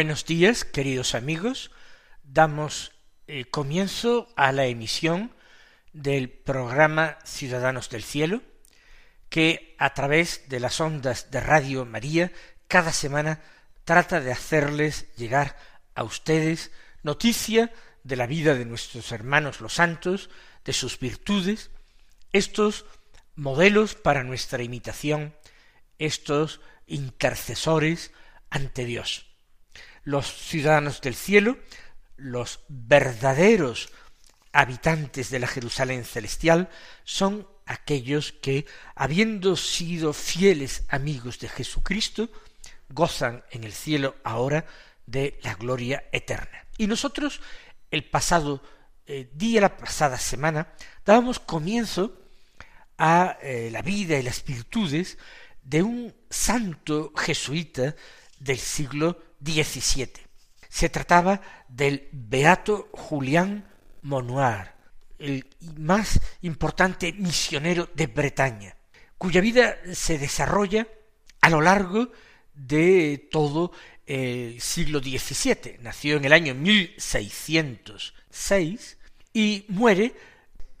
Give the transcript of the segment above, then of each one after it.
Buenos días, queridos amigos. Damos eh, comienzo a la emisión del programa Ciudadanos del Cielo, que a través de las ondas de Radio María cada semana trata de hacerles llegar a ustedes noticia de la vida de nuestros hermanos los santos, de sus virtudes, estos modelos para nuestra imitación, estos intercesores ante Dios los ciudadanos del cielo, los verdaderos habitantes de la Jerusalén celestial, son aquellos que, habiendo sido fieles amigos de Jesucristo, gozan en el cielo ahora de la gloria eterna. Y nosotros, el pasado eh, día, la pasada semana, dábamos comienzo a eh, la vida y las virtudes de un santo jesuita del siglo XVII. Se trataba del beato Julián Monoir, el más importante misionero de Bretaña, cuya vida se desarrolla a lo largo de todo el siglo XVII. Nació en el año 1606 y muere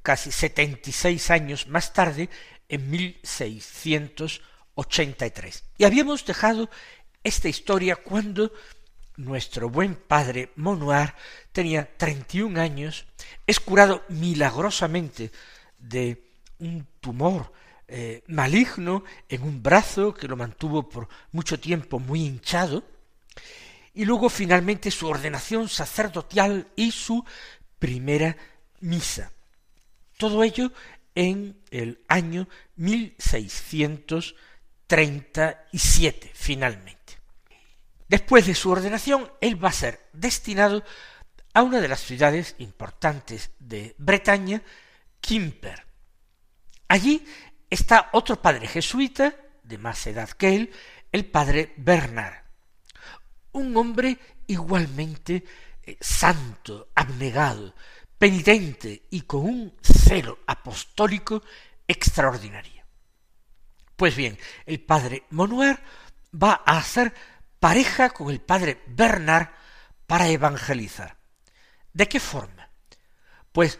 casi 76 años más tarde, en 1683. Y habíamos dejado esta historia cuando nuestro buen padre Monoir tenía treinta y un años, es curado milagrosamente de un tumor eh, maligno en un brazo que lo mantuvo por mucho tiempo muy hinchado, y luego finalmente su ordenación sacerdotal y su primera misa. Todo ello en el año 1637, finalmente. Después de su ordenación, él va a ser destinado a una de las ciudades importantes de Bretaña, Quimper. Allí está otro padre jesuita, de más edad que él, el padre Bernard, un hombre igualmente eh, santo, abnegado, penitente y con un celo apostólico extraordinario. Pues bien, el padre Monuer va a hacer pareja con el padre Bernard para evangelizar. ¿De qué forma? Pues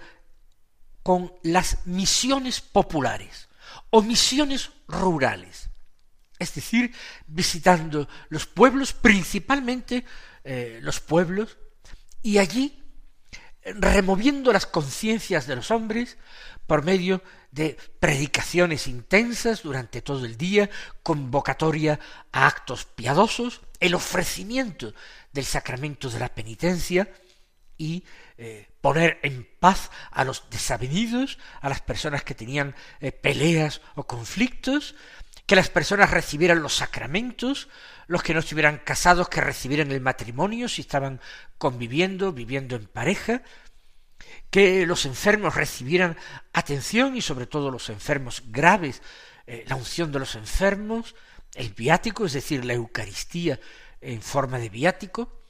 con las misiones populares o misiones rurales, es decir, visitando los pueblos, principalmente eh, los pueblos, y allí removiendo las conciencias de los hombres por medio de predicaciones intensas durante todo el día, convocatoria a actos piadosos, el ofrecimiento del sacramento de la penitencia y eh, poner en paz a los desavenidos, a las personas que tenían eh, peleas o conflictos, que las personas recibieran los sacramentos, los que no estuvieran casados que recibieran el matrimonio si estaban conviviendo, viviendo en pareja, que los enfermos recibieran atención y sobre todo los enfermos graves, eh, la unción de los enfermos, el viático, es decir, la Eucaristía en forma de viático,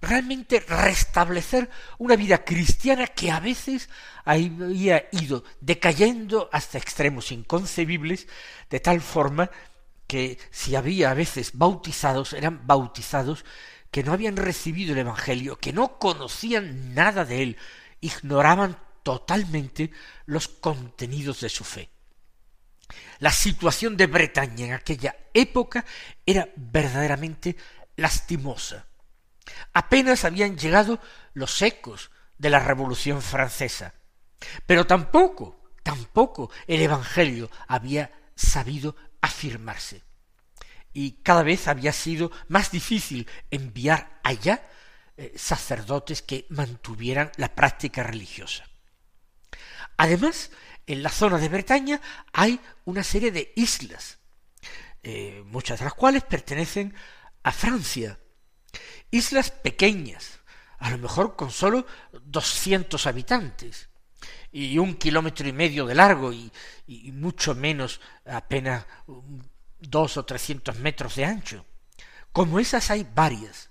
realmente restablecer una vida cristiana que a veces había ido decayendo hasta extremos inconcebibles, de tal forma que si había a veces bautizados, eran bautizados que no habían recibido el Evangelio, que no conocían nada de él, ignoraban totalmente los contenidos de su fe. La situación de Bretaña en aquella época era verdaderamente lastimosa. Apenas habían llegado los ecos de la Revolución francesa, pero tampoco, tampoco el Evangelio había sabido afirmarse y cada vez había sido más difícil enviar allá eh, sacerdotes que mantuvieran la práctica religiosa. Además, en la zona de Bretaña hay una serie de islas, eh, muchas de las cuales pertenecen a Francia. Islas pequeñas, a lo mejor con solo doscientos habitantes, y un kilómetro y medio de largo y, y mucho menos apenas dos o trescientos metros de ancho. Como esas hay varias.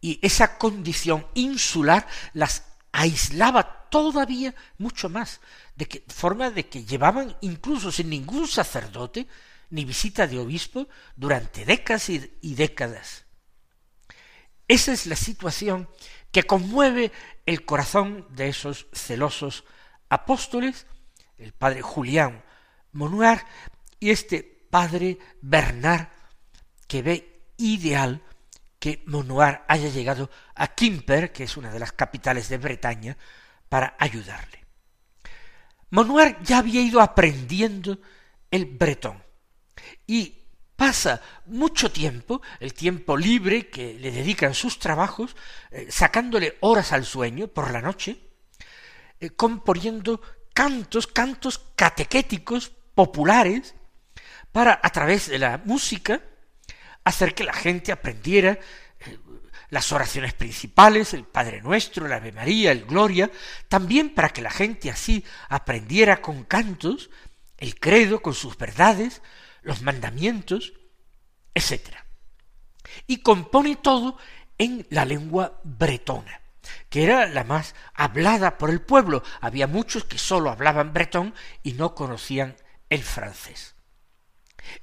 Y esa condición insular las aislaba todavía mucho más, de que, forma de que llevaban incluso sin ningún sacerdote ni visita de obispo durante décadas y, y décadas. Esa es la situación que conmueve el corazón de esos celosos apóstoles, el padre Julián Monuar y este padre Bernard, que ve ideal que Monuar haya llegado a Quimper, que es una de las capitales de Bretaña, para ayudarle. Monuar ya había ido aprendiendo el bretón y pasa mucho tiempo, el tiempo libre que le dedican sus trabajos, eh, sacándole horas al sueño por la noche, eh, componiendo cantos, cantos catequéticos populares, para a través de la música hacer que la gente aprendiera eh, las oraciones principales, el Padre Nuestro, el Ave María, el Gloria, también para que la gente así aprendiera con cantos el credo con sus verdades, los mandamientos, etc. Y compone todo en la lengua bretona, que era la más hablada por el pueblo. Había muchos que sólo hablaban bretón y no conocían el francés.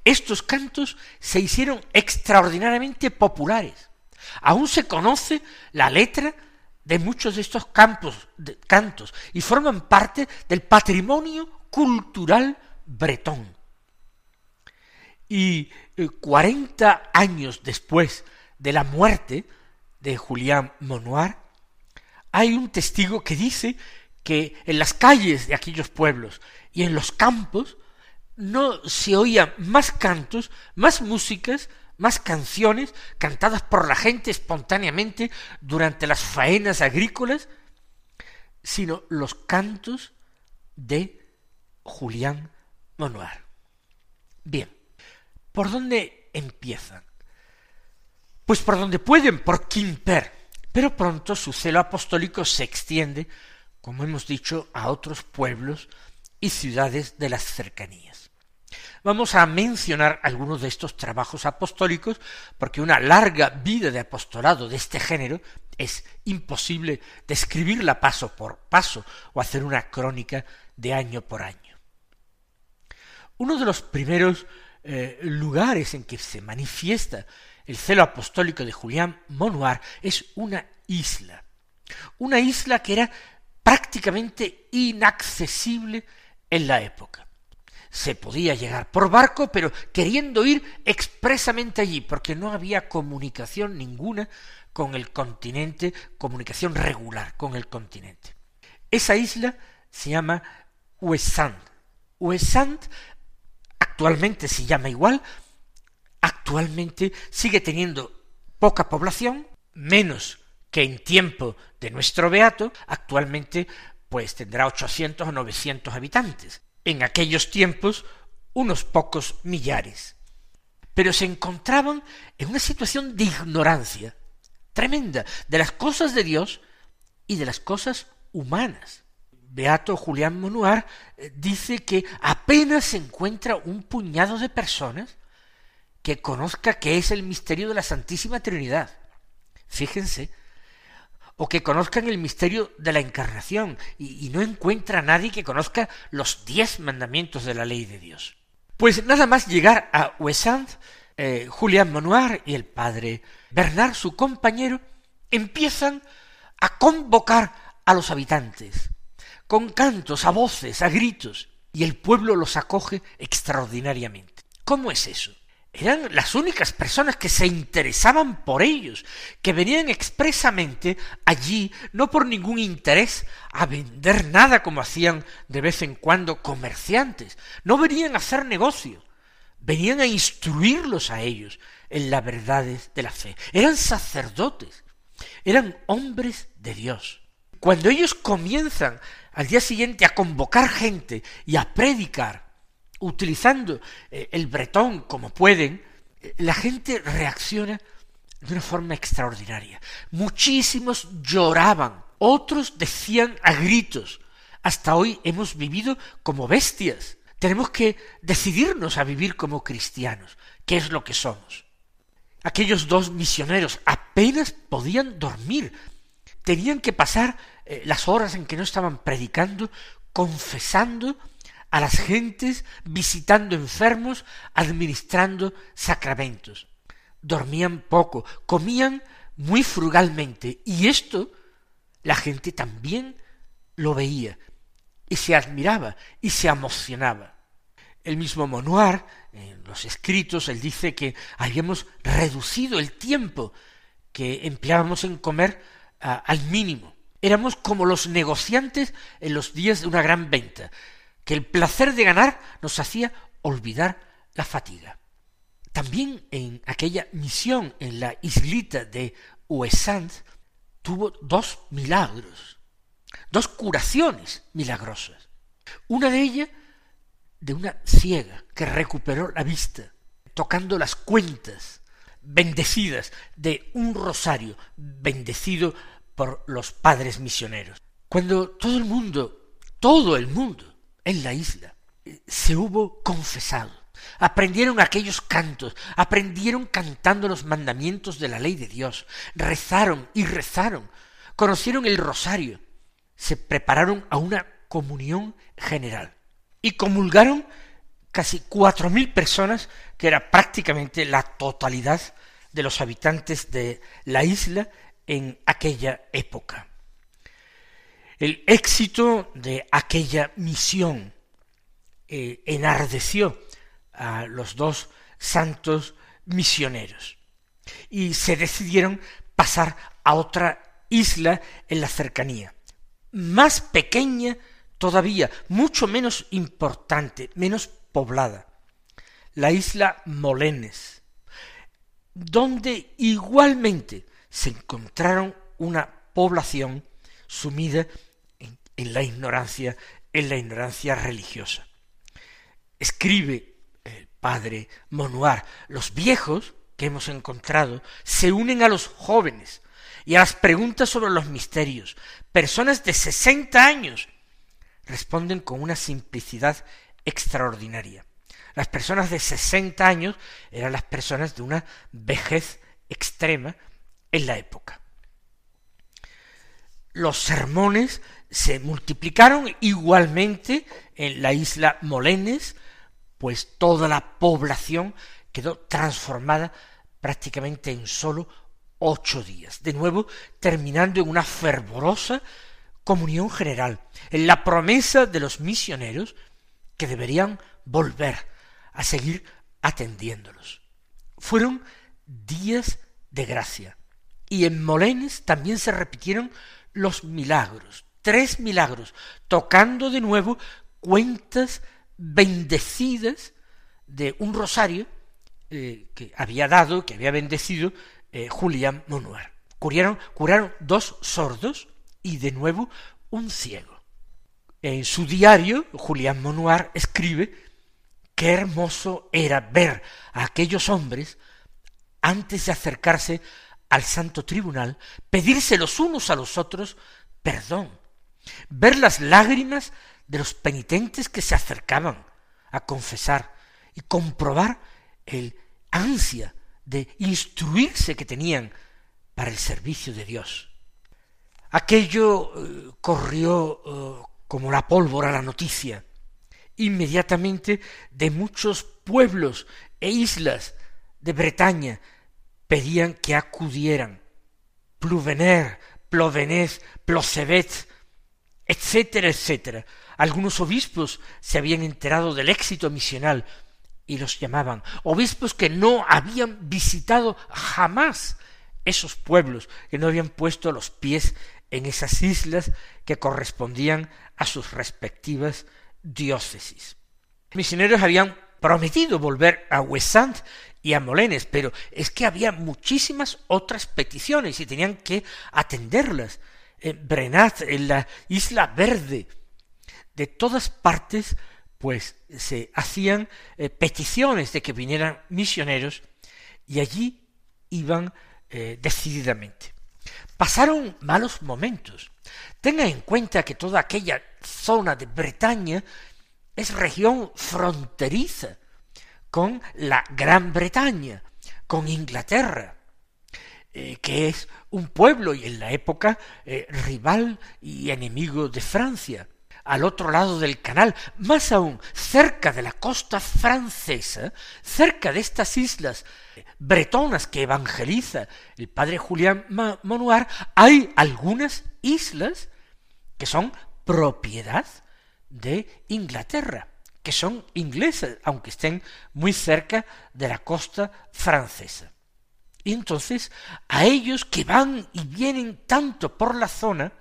Estos cantos se hicieron extraordinariamente populares. Aún se conoce la letra de muchos de estos cantos y forman parte del patrimonio cultural bretón. Y eh, cuarenta años después de la muerte de Julián Monoir, hay un testigo que dice que en las calles de aquellos pueblos y en los campos no se oían más cantos, más músicas, más canciones cantadas por la gente espontáneamente durante las faenas agrícolas, sino los cantos de Julián Monoir. Bien, ¿por dónde empiezan? Pues por donde pueden, por Quimper, pero pronto su celo apostólico se extiende, como hemos dicho, a otros pueblos y ciudades de las cercanías. Vamos a mencionar algunos de estos trabajos apostólicos porque una larga vida de apostolado de este género es imposible describirla paso por paso o hacer una crónica de año por año. Uno de los primeros eh, lugares en que se manifiesta el celo apostólico de Julián Monoir es una isla, una isla que era prácticamente inaccesible en la época se podía llegar por barco, pero queriendo ir expresamente allí, porque no había comunicación ninguna con el continente, comunicación regular con el continente. Esa isla se llama Ouessant. Ouessant actualmente se llama igual, actualmente sigue teniendo poca población, menos que en tiempo de nuestro beato, actualmente pues tendrá 800 o 900 habitantes en aquellos tiempos unos pocos millares. Pero se encontraban en una situación de ignorancia tremenda de las cosas de Dios y de las cosas humanas. Beato Julián Monuar eh, dice que apenas se encuentra un puñado de personas que conozca qué es el misterio de la Santísima Trinidad. Fíjense, o que conozcan el misterio de la encarnación y, no encuentra a nadie que conozca los diez mandamientos de la ley de Dios. Pues nada más llegar a Ouessant, eh, Julián Monoir y el padre Bernard, su compañero, empiezan a convocar a los habitantes, con cantos, a voces, a gritos, y el pueblo los acoge extraordinariamente. ¿Cómo es eso? Eran las únicas personas que se interesaban por ellos, que venían expresamente allí no por ningún interés a vender nada como hacían de vez en cuando comerciantes, no venían a hacer negocio, venían a instruirlos a ellos en las verdades de la fe. Eran sacerdotes, Eran hombres de Dios. Cuando ellos comienzan al día siguiente a convocar gente y a predicar, utilizando eh, el bretón como pueden, eh, la gente reacciona de una forma extraordinaria. Muchísimos lloraban, otros decían a gritos, hasta hoy hemos vivido como bestias. Tenemos que decidirnos a vivir como cristianos, que es lo que somos. Aquellos dos misioneros apenas podían dormir, tenían que pasar eh, las horas en que no estaban predicando, confesando a las gentes, visitando enfermos, administrando sacramentos. Dormían poco, comían muy frugalmente, y esto la gente también lo veía, y se admiraba, y se emocionaba. El mismo Monoir, en los escritos, él dice que habíamos reducido el tiempo que empleábamos en comer al mínimo. Éramos como los negociantes en los días de una gran venta, que el placer de ganar nos hacía olvidar la fatiga. También en aquella misión en la islita de Ouessant tuvo dos milagros, dos curaciones milagrosas. Una de ellas de una ciega que recuperó la vista, tocando las cuentas bendecidas de un rosario bendecido por los padres misioneros. Cuando todo el mundo, todo el mundo en la isla se hubo confesado, aprendieron aquellos cantos, aprendieron cantando los mandamientos de la ley de Dios, rezaron y rezaron, conocieron el rosario, se prepararon a una comunión general y comulgaron casi cuatro mil personas, que era prácticamente la totalidad de los habitantes de la isla en aquella época. El éxito de aquella misión eh, enardeció a los dos santos misioneros y se decidieron pasar a otra isla en la cercanía, más pequeña todavía, mucho menos importante, menos poblada, la isla Molenes, donde igualmente se encontraron una población sumida en, la ignorancia, en la ignorancia religiosa. Escribe el padre Monuar, los viejos que hemos encontrado se unen a los jóvenes y a las preguntas sobre los misterios. Personas de sesenta años responden con una simplicidad extraordinaria. Las personas de sesenta años eran las personas de una vejez extrema en la época. Los sermones se multiplicaron igualmente en la isla Molenes, pues toda la población quedó transformada prácticamente en sólo ocho días, de nuevo terminando en una fervorosa comunión general, en la promesa de los misioneros que deberían volver a seguir atendiéndolos. Fueron días de gracia, y en Molenes también se repitieron los milagros, tres milagros, tocando de nuevo cuentas bendecidas de un rosario eh, que había dado, que había bendecido eh, Julián Monuar. Curaron, curaron dos sordos y de nuevo un ciego. En su diario, Julián Monuar escribe qué hermoso era ver a aquellos hombres antes de acercarse al santo tribunal, pedirse los unos a los otros perdón, ver las lágrimas de los penitentes que se acercaban a confesar y comprobar el ansia de instruirse que tenían para el servicio de Dios. Aquello eh, corrió eh, como la pólvora la noticia. Inmediatamente de muchos pueblos e islas de Bretaña pedían que acudieran. Pluvener, Plovenez, Plocebet, etcétera, etcétera. Algunos obispos se habían enterado del éxito misional y los llamaban obispos que no habían visitado jamás esos pueblos, que no habían puesto los pies en esas islas que correspondían a sus respectivas diócesis. Misioneros habían prometido volver a Wessant y a Molenes, pero es que había muchísimas otras peticiones y tenían que atenderlas. En Brenat, en la Isla Verde, de todas partes, pues se hacían eh, peticiones de que vinieran misioneros y allí iban eh, decididamente. Pasaron malos momentos. Tenga en cuenta que toda aquella zona de Bretaña es región fronteriza con la Gran Bretaña, con Inglaterra, eh, que es un pueblo y en la época eh, rival y enemigo de Francia, al otro lado del canal, más aún cerca de la costa francesa, cerca de estas islas bretonas que evangeliza el padre Julián Monuar, hay algunas islas que son propiedad de Inglaterra, que son ingleses, aunque estén muy cerca de la costa francesa. Y entonces a ellos que van y vienen tanto por la zona,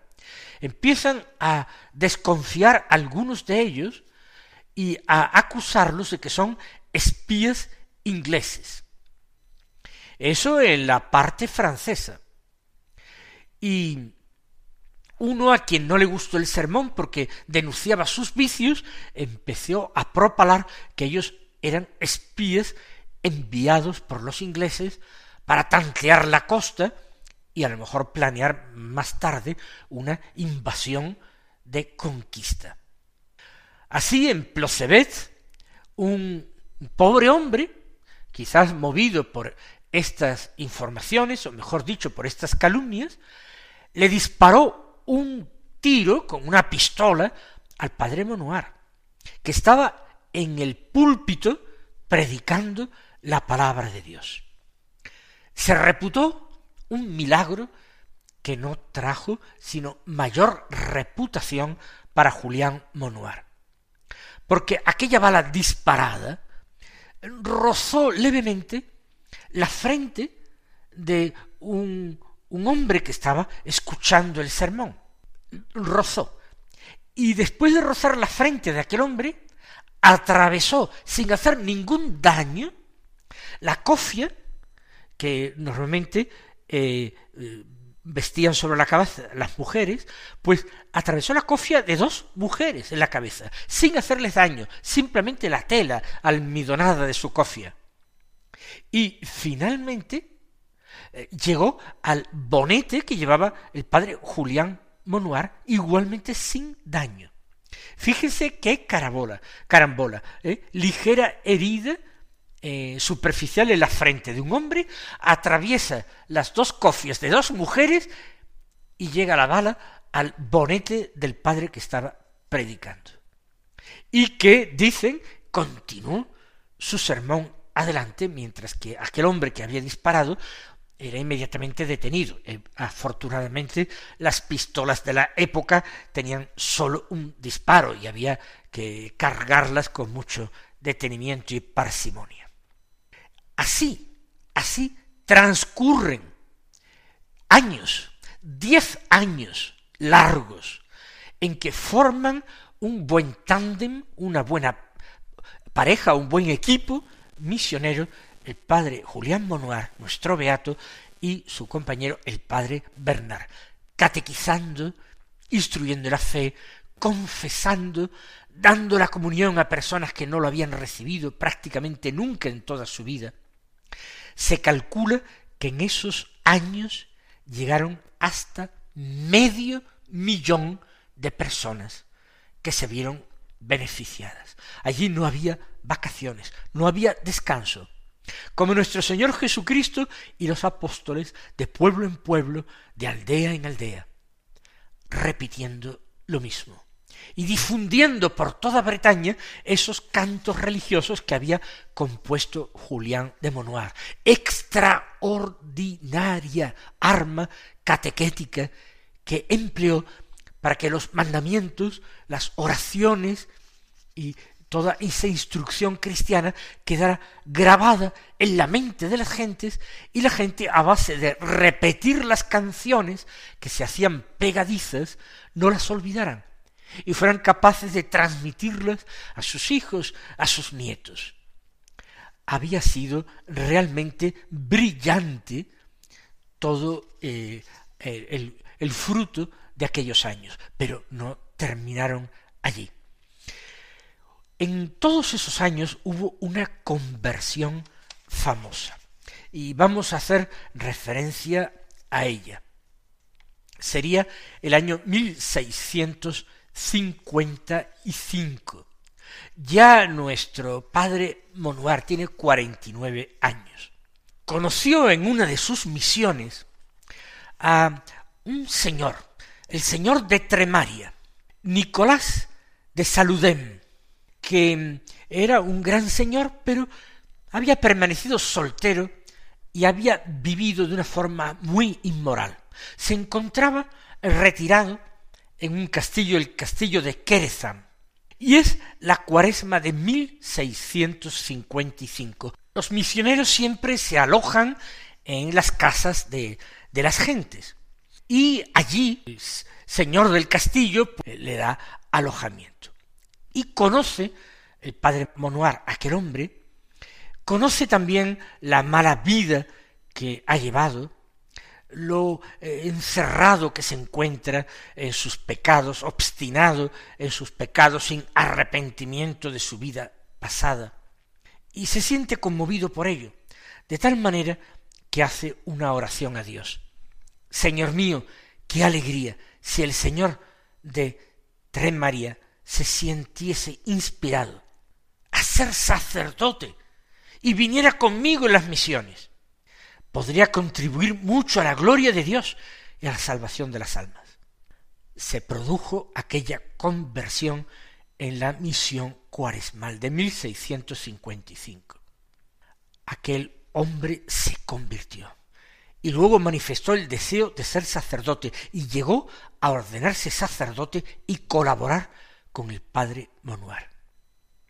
empiezan a desconfiar algunos de ellos y a acusarlos de que son espías ingleses. Eso en la parte francesa. Y uno a quien no le gustó el sermón porque denunciaba sus vicios, empezó a propalar que ellos eran espías enviados por los ingleses para tantear la costa y a lo mejor planear más tarde una invasión de conquista. Así en Plocebet, un pobre hombre, quizás movido por estas informaciones, o mejor dicho, por estas calumnias, le disparó un tiro con una pistola al padre Monuar, que estaba en el púlpito predicando la palabra de Dios. Se reputó un milagro que no trajo sino mayor reputación para Julián Monuar. Porque aquella bala disparada rozó levemente la frente de un, un hombre que estaba escuchando el sermón. Rozó. Y después de rozar la frente de aquel hombre, atravesó sin hacer ningún daño la cofia que normalmente eh, eh, vestían sobre la cabeza las mujeres, pues atravesó la cofia de dos mujeres en la cabeza, sin hacerles daño, simplemente la tela almidonada de su cofia. Y finalmente eh, llegó al bonete que llevaba el padre Julián Monuar, igualmente sin daño. Fíjense qué carambola, carambola, ligera herida eh, superficial en la frente de un hombre, atraviesa las dos cofias de dos mujeres y llega la bala al bonete del padre que estaba predicando. Y que, dicen, continuó su sermón adelante, mientras que aquel hombre que había disparado era inmediatamente detenido. Eh, afortunadamente, las pistolas de la época tenían solo un disparo y había que cargarlas con mucho detenimiento y parsimonia. Así, así transcurren años, diez años largos, en que forman un buen tándem, una buena pareja, un buen equipo misionero, el padre Julián Monuar, nuestro beato, y su compañero el padre Bernard, catequizando, instruyendo la fe, confesando, dando la comunión a personas que no lo habían recibido prácticamente nunca en toda su vida, se calcula que en esos años llegaron hasta medio millón de personas que se vieron beneficiadas. Allí no había vacaciones, no había descanso. Como nuestro Señor Jesucristo y los apóstoles de pueblo en pueblo, de aldea en aldea, repitiendo lo mismo y difundiendo por toda Bretaña esos cantos religiosos que había compuesto Julián de Monoir. Extraordinaria arma catequética que empleó para que los mandamientos, las oraciones y toda esa instrucción cristiana quedara grabada en la mente de las gentes y la gente a base de repetir las canciones que se hacían pegadizas no las olvidaran y fueran capaces de transmitirlas a sus hijos, a sus nietos. había sido realmente brillante todo eh, el fruto de aquellos años, pero no terminaron allí. En todos esos años hubo una conversión famosa y vamos a hacer referencia a ella. Sería el año 1655. Ya nuestro padre Monuar tiene 49 años. Conoció en una de sus misiones a un señor, el señor de Tremaria, Nicolás de Saludem, que era un gran señor, pero había permanecido soltero y había vivido de una forma muy inmoral. Se encontraba retirado en un castillo, el castillo de Querezam, y es la cuaresma de 1655. Los misioneros siempre se alojan en las casas de, de las gentes, y allí el señor del castillo pues, le da alojamiento. Y conoce el padre Monoir, aquel hombre, conoce también la mala vida que ha llevado, lo eh, encerrado que se encuentra en sus pecados, obstinado en sus pecados sin arrepentimiento de su vida pasada, y se siente conmovido por ello, de tal manera que hace una oración a Dios. Señor mío, qué alegría si el Señor de Tres María se sintiese inspirado a ser sacerdote y viniera conmigo en las misiones, podría contribuir mucho a la gloria de Dios y a la salvación de las almas. Se produjo aquella conversión en la misión cuaresmal de 1655. Aquel hombre se convirtió y luego manifestó el deseo de ser sacerdote y llegó a ordenarse sacerdote y colaborar con el padre Monuar.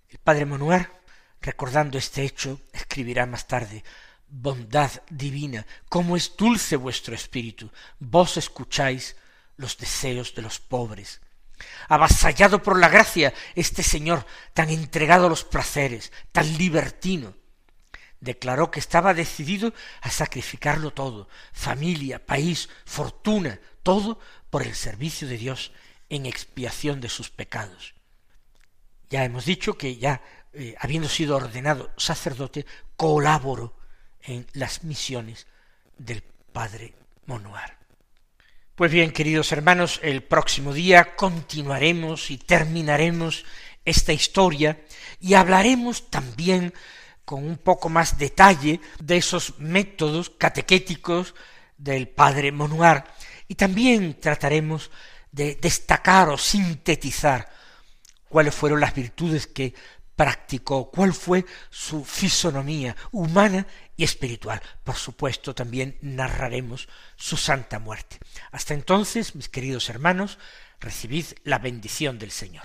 El padre Monuar Recordando este hecho, escribirá más tarde Bondad divina, cómo es dulce vuestro espíritu, vos escucháis los deseos de los pobres. Avasallado por la gracia, este señor, tan entregado a los placeres, tan libertino, declaró que estaba decidido a sacrificarlo todo, familia, país, fortuna, todo por el servicio de Dios en expiación de sus pecados. Ya hemos dicho que ya eh, habiendo sido ordenado sacerdote, colaboró en las misiones del padre Monuar. Pues bien, queridos hermanos, el próximo día continuaremos y terminaremos esta historia y hablaremos también con un poco más detalle de esos métodos catequéticos del padre Monuar y también trataremos de destacar o sintetizar cuáles fueron las virtudes que practicó, cuál fue su fisonomía humana y espiritual. Por supuesto, también narraremos su santa muerte. Hasta entonces, mis queridos hermanos, recibid la bendición del Señor.